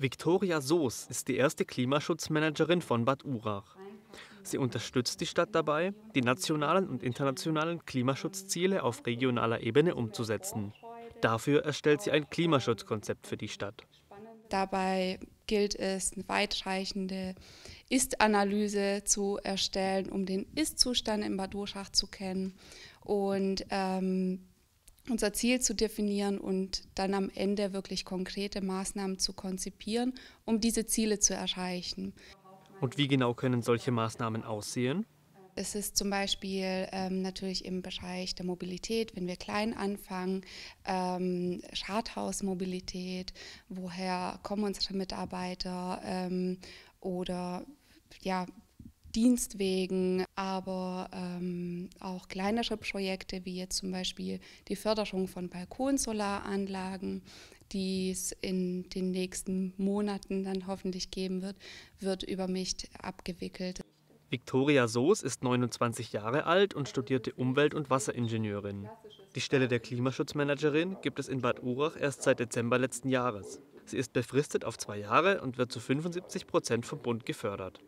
Viktoria Soos ist die erste Klimaschutzmanagerin von Bad Urach. Sie unterstützt die Stadt dabei, die nationalen und internationalen Klimaschutzziele auf regionaler Ebene umzusetzen. Dafür erstellt sie ein Klimaschutzkonzept für die Stadt. Dabei gilt es, eine weitreichende Ist-Analyse zu erstellen, um den Ist-Zustand in Bad Urach zu kennen und ähm, unser Ziel zu definieren und dann am Ende wirklich konkrete Maßnahmen zu konzipieren, um diese Ziele zu erreichen. Und wie genau können solche Maßnahmen aussehen? Es ist zum Beispiel ähm, natürlich im Bereich der Mobilität, wenn wir klein anfangen, ähm, Rathausmobilität, woher kommen unsere Mitarbeiter ähm, oder ja, Dienstwegen, aber ähm, auch kleinere Projekte wie jetzt zum Beispiel die Förderung von Balkonsolaranlagen, die es in den nächsten Monaten dann hoffentlich geben wird, wird über mich abgewickelt. Viktoria Soos ist 29 Jahre alt und studierte Umwelt- und Wasseringenieurin. Die Stelle der Klimaschutzmanagerin gibt es in Bad Urach erst seit Dezember letzten Jahres. Sie ist befristet auf zwei Jahre und wird zu 75 Prozent vom Bund gefördert.